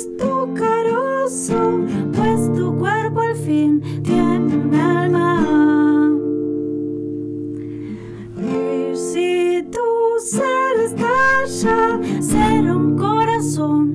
es tu carozo, pues tu cuerpo al fin tiene un alma. Y si tu ser estalla, será un corazón.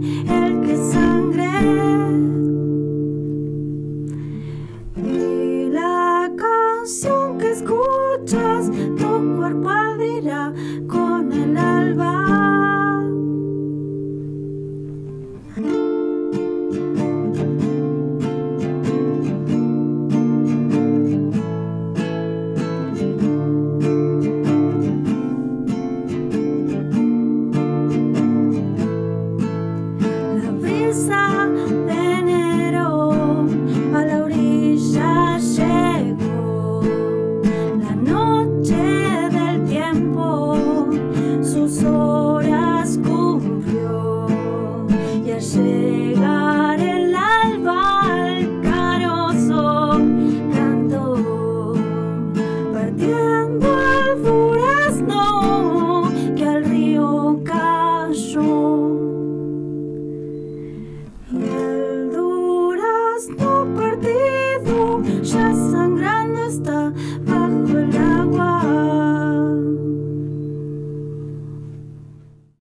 さ